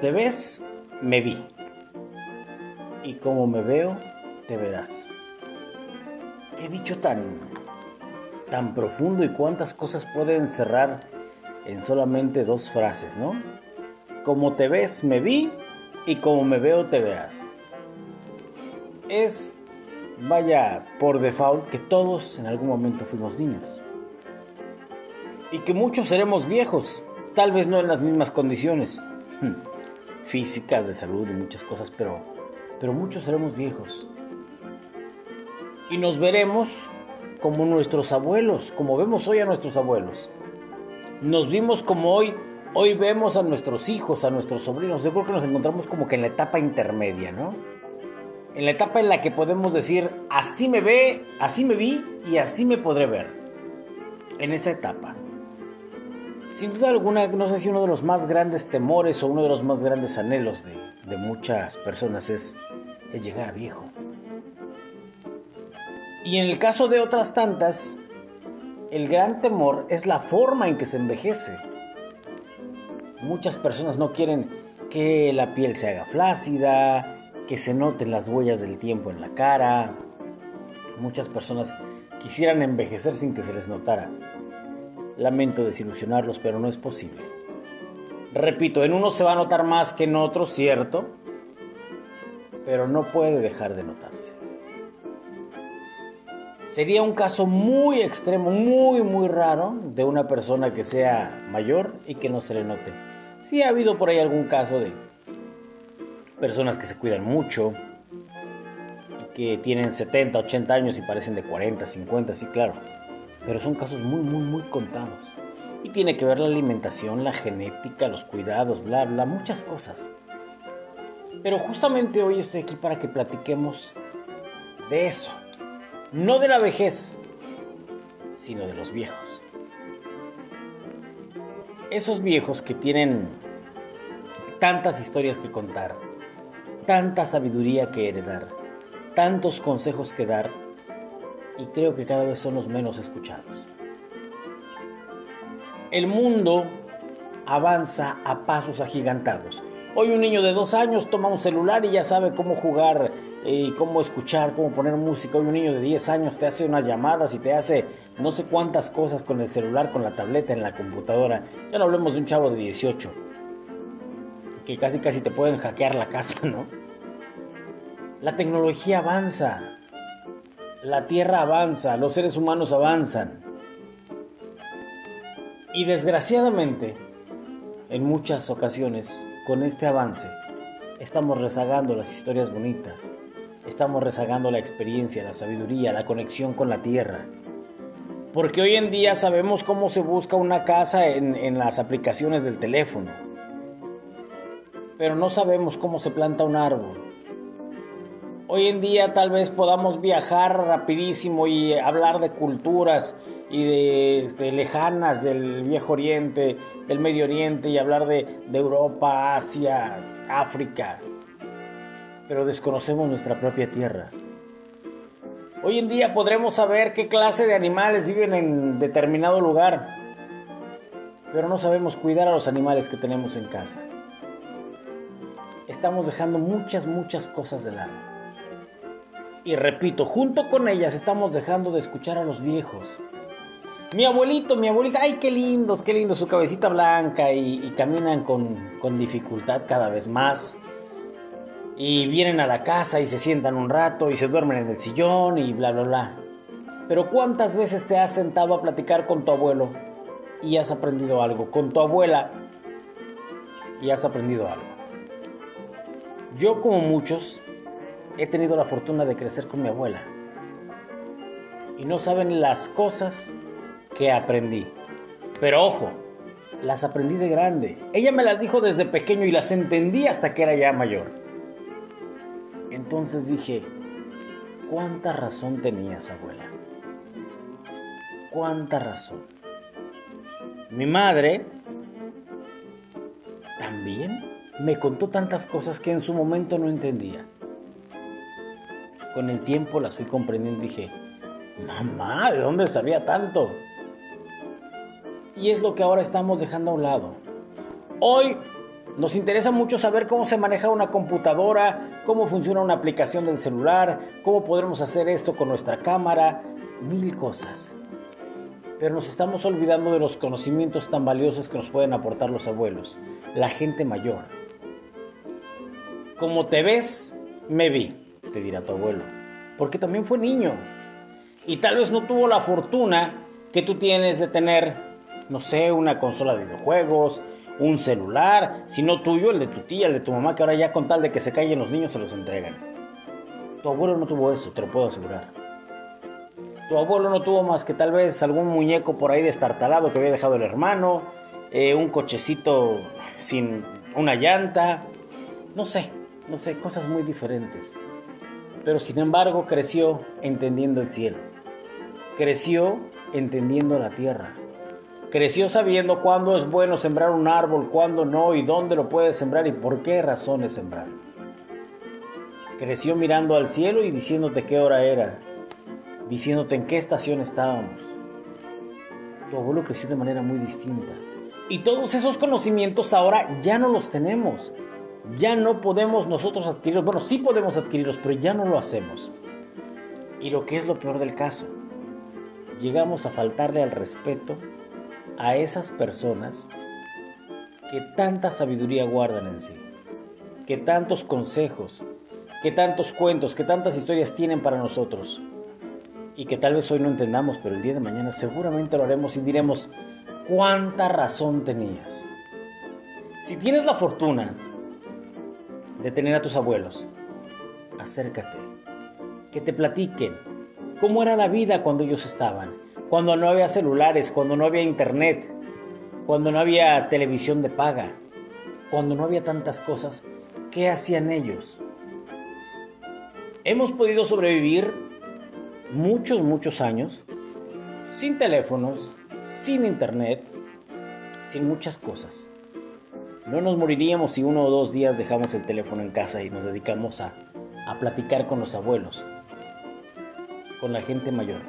te ves, me vi. Y como me veo, te verás. Qué dicho tan, tan profundo y cuántas cosas puede encerrar en solamente dos frases, ¿no? Como te ves, me vi y como me veo, te verás. Es, vaya, por default que todos en algún momento fuimos niños. Y que muchos seremos viejos, tal vez no en las mismas condiciones físicas, de salud y muchas cosas, pero, pero muchos seremos viejos. Y nos veremos como nuestros abuelos, como vemos hoy a nuestros abuelos. Nos vimos como hoy, hoy vemos a nuestros hijos, a nuestros sobrinos. Yo creo que nos encontramos como que en la etapa intermedia, ¿no? En la etapa en la que podemos decir, así me ve, así me vi y así me podré ver. En esa etapa. Sin duda alguna, no sé si uno de los más grandes temores o uno de los más grandes anhelos de, muchas personas es, es llegar a viejo. Y en el caso de otras tantas, el gran temor es la forma en que se envejece. Muchas personas no quieren que la piel se haga flácida, que se noten las huellas del tiempo en la cara. Muchas personas quisieran envejecer sin que se les notara. Lamento desilusionarlos, pero no es posible. Repito, en uno se va a notar más que en otro, cierto, pero no puede dejar de notarse. Sería un caso muy extremo, muy, muy raro de una persona que sea mayor y que no se le note. Sí ha habido por ahí algún caso de personas que se cuidan mucho y que tienen 70, 80 años y parecen de 40, 50, sí, claro pero son casos muy, muy, muy contados. Y tiene que ver la alimentación, la genética, los cuidados, bla, bla, muchas cosas. Pero justamente hoy estoy aquí para que platiquemos de eso. No de la vejez, sino de los viejos. Esos viejos que tienen tantas historias que contar, tanta sabiduría que heredar, tantos consejos que dar y creo que cada vez son los menos escuchados. El mundo avanza a pasos agigantados. Hoy un niño de dos años toma un celular y ya sabe cómo jugar eh, y cómo escuchar, cómo poner música. Hoy un niño de 10 años te hace unas llamadas y te hace no sé cuántas cosas con el celular, con la tableta, en la computadora. Ya no hablemos de un chavo de 18, que casi casi te pueden hackear la casa, ¿no? La tecnología avanza, la Tierra avanza, los seres humanos avanzan. Y desgraciadamente, en muchas ocasiones, con este avance, estamos rezagando las historias bonitas, estamos rezagando la experiencia, la sabiduría, la conexión con la Tierra. Porque hoy en día sabemos cómo se busca una casa en, las aplicaciones del teléfono, pero no sabemos cómo se planta un árbol hoy en día tal vez podamos viajar rapidísimo y hablar de culturas y de, lejanas del Viejo Oriente, del Medio Oriente y hablar de, de Europa, Asia, África, pero desconocemos nuestra propia tierra. Hoy en día podremos saber qué clase de animales viven en determinado lugar, pero no sabemos cuidar a los animales que tenemos en casa. Estamos dejando muchas, muchas cosas de lado. Y repito, junto con ellas estamos dejando de escuchar a los viejos. Mi abuelito, mi abuelita, ay, qué lindos, qué lindo, su cabecita blanca y, caminan con, con dificultad cada vez más. Y vienen a la casa y se sientan un rato y se duermen en el sillón y bla, bla, bla. Pero ¿cuántas veces te has sentado a platicar con tu abuelo y has aprendido algo? Con tu abuela y has aprendido algo. Yo como muchos he tenido la fortuna de crecer con mi abuela. Y no saben las cosas que aprendí. Pero ojo, las aprendí de grande. Ella me las dijo desde pequeño y las entendí hasta que era ya mayor. Entonces dije, ¿cuánta razón tenías, abuela? ¿Cuánta razón? Mi madre también me contó tantas cosas que en su momento no entendía. Con el tiempo las fui comprendiendo y dije, mamá, ¿de dónde sabía tanto? Y es lo que ahora estamos dejando a un lado. Hoy Nos interesa mucho saber cómo se maneja una computadora, cómo funciona una aplicación del celular, cómo podremos hacer esto con nuestra cámara, mil cosas. Pero nos estamos olvidando de los conocimientos tan valiosos que nos pueden aportar los abuelos, la gente mayor. Como te ves, me vi, te dirá tu abuelo, porque también fue niño. Y tal vez no tuvo la fortuna que tú tienes de tener, no sé, una consola de videojuegos, un celular, sino tuyo, el de tu tía, el de tu mamá, que ahora ya con tal de que se callen los niños se los entregan. Tu abuelo no tuvo eso, te lo puedo asegurar. Tu abuelo no tuvo más que tal vez algún muñeco por ahí destartalado que había dejado el hermano, eh, un cochecito sin una llanta, no sé, no sé, cosas muy diferentes. Pero sin embargo creció entendiendo el cielo, creció entendiendo la tierra, creció sabiendo cuándo es bueno sembrar un árbol, cuándo no y dónde lo puede sembrar y por qué razones sembrar. Creció mirando al cielo y diciéndote qué hora era, diciéndote en qué estación estábamos. Tu abuelo creció de manera muy distinta. Y todos esos conocimientos ahora ya no los tenemos. Ya no podemos nosotros adquirirlos. Bueno, sí podemos adquirirlos, pero ya no lo hacemos. Y lo que es lo peor del caso, llegamos a faltarle al respeto a esas personas que tanta sabiduría guardan en sí, que tantos consejos, que tantos cuentos, que tantas historias tienen para nosotros y que tal vez hoy no entendamos, pero el día de mañana seguramente lo haremos y diremos, ¿cuánta razón tenías? Si tienes la fortuna de tener a tus abuelos, acércate, que te platiquen cómo era la vida cuando ellos estaban, cuando no había celulares, cuando no había internet, cuando no había televisión de paga, cuando no había tantas cosas, ¿qué hacían ellos? Hemos podido sobrevivir muchos, muchos años, sin teléfonos, sin internet, sin muchas cosas. No nos moriríamos si uno o dos días dejamos el teléfono en casa y nos dedicamos a, a platicar con los abuelos, con la gente mayor.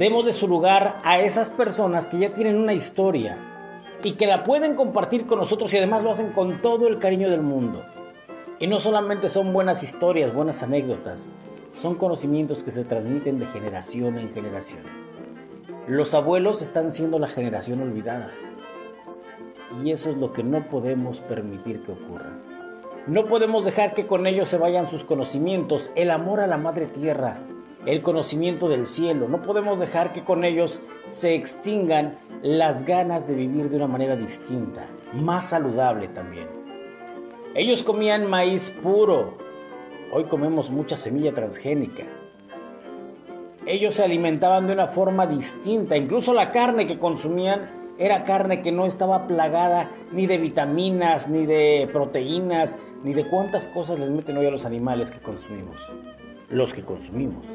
Demos de su lugar a esas personas que ya tienen una historia y que la pueden compartir con nosotros y además lo hacen con todo el cariño del mundo. Y no solamente son buenas historias, buenas anécdotas, son conocimientos que se transmiten de generación en generación. Los abuelos están siendo la generación olvidada. Y eso es lo que no podemos permitir que ocurra. No podemos dejar que con ellos se vayan sus conocimientos, el amor a la madre tierra, el conocimiento del cielo. No podemos dejar que con ellos se extingan las ganas de vivir de una manera distinta, más saludable también. Ellos comían maíz puro, Hoy comemos mucha semilla transgénica. Ellos se alimentaban de una forma distinta. Incluso la carne que consumían era carne que no estaba plagada ni de vitaminas, ni de proteínas, ni de cuántas cosas les meten hoy a los animales que consumimos. Los que consumimos.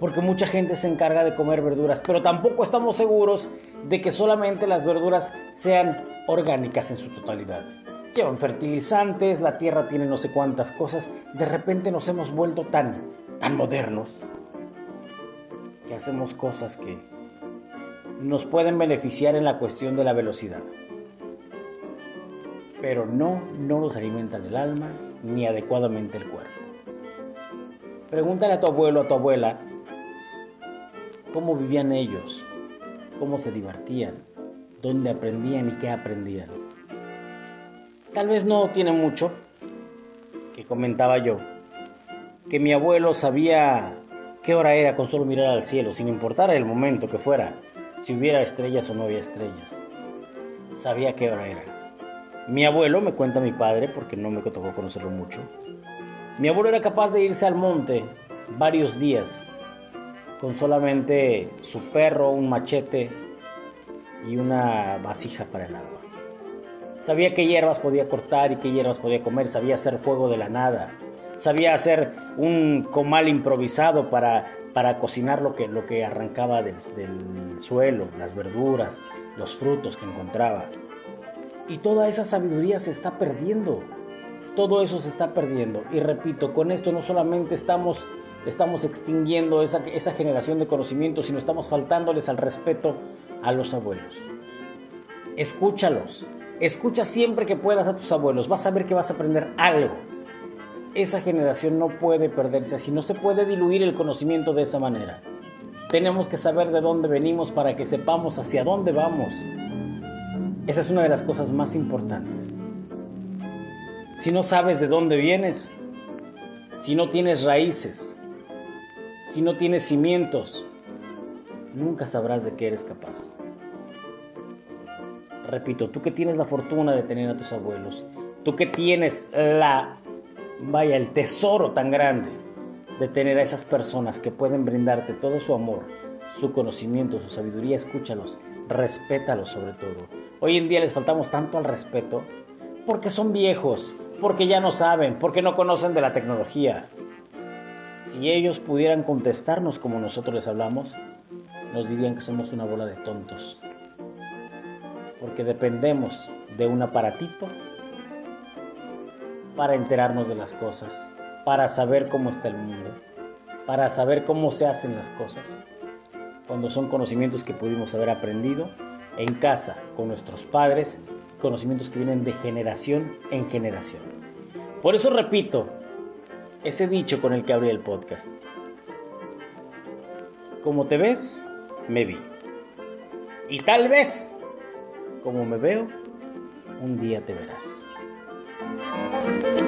Porque mucha gente se encarga de comer verduras, pero tampoco estamos seguros de que solamente las verduras sean orgánicas en su totalidad llevan fertilizantes, la tierra tiene no sé cuántas cosas. De repente nos hemos vuelto tan, tan modernos que hacemos cosas que nos pueden beneficiar en la cuestión de la velocidad. Pero no, no nos alimentan el alma ni adecuadamente el cuerpo. Pregúntale a tu abuelo, a tu abuela, cómo vivían ellos, cómo se divertían, dónde aprendían y qué aprendían. Tal vez no tiene mucho, que comentaba yo, que mi abuelo sabía qué hora era con solo mirar al cielo, sin importar el momento que fuera, si hubiera estrellas o no había estrellas. Sabía qué hora era. Mi abuelo, me cuenta mi padre, porque no me tocó conocerlo mucho, mi abuelo era capaz de irse al monte varios días con solamente su perro, un machete y una vasija para el agua. Sabía qué hierbas podía cortar y qué hierbas podía comer, sabía hacer fuego de la nada, sabía hacer un comal improvisado para, para cocinar lo que, lo que arrancaba del, suelo, las verduras, los frutos que encontraba. Y toda esa sabiduría se está perdiendo. Todo eso se está perdiendo. Y repito, con esto no solamente estamos, estamos extinguiendo esa, esa generación de conocimiento, sino estamos faltándoles al respeto a los abuelos. Escúchalos, Escucha siempre que puedas a tus abuelos, vas a ver que vas a aprender algo. Esa generación no puede perderse así, no se puede diluir el conocimiento de esa manera. Tenemos que saber de dónde venimos para que sepamos hacia dónde vamos. Esa es una de las cosas más importantes. Si no sabes de dónde vienes, si no tienes raíces, si no tienes cimientos, nunca sabrás de qué eres capaz. Repito, tú que tienes la fortuna de tener a tus abuelos, tú que tienes la, vaya, el tesoro tan grande de tener a esas personas que pueden brindarte todo su amor, su conocimiento, su sabiduría, escúchalos, respétalos sobre todo. Hoy en día les faltamos tanto al respeto porque son viejos, porque ya no saben, porque no conocen de la tecnología. Si ellos pudieran contestarnos como nosotros les hablamos, nos dirían que somos una bola de tontos. Porque dependemos de un aparatito para enterarnos de las cosas, para saber cómo está el mundo, para saber cómo se hacen las cosas. Cuando son conocimientos que pudimos haber aprendido en casa con nuestros padres, conocimientos que vienen de generación en generación. Por eso repito ese dicho con el que abrí el podcast. Como te ves, me vi. Y tal vez, como me veo, un día te verás. thank you.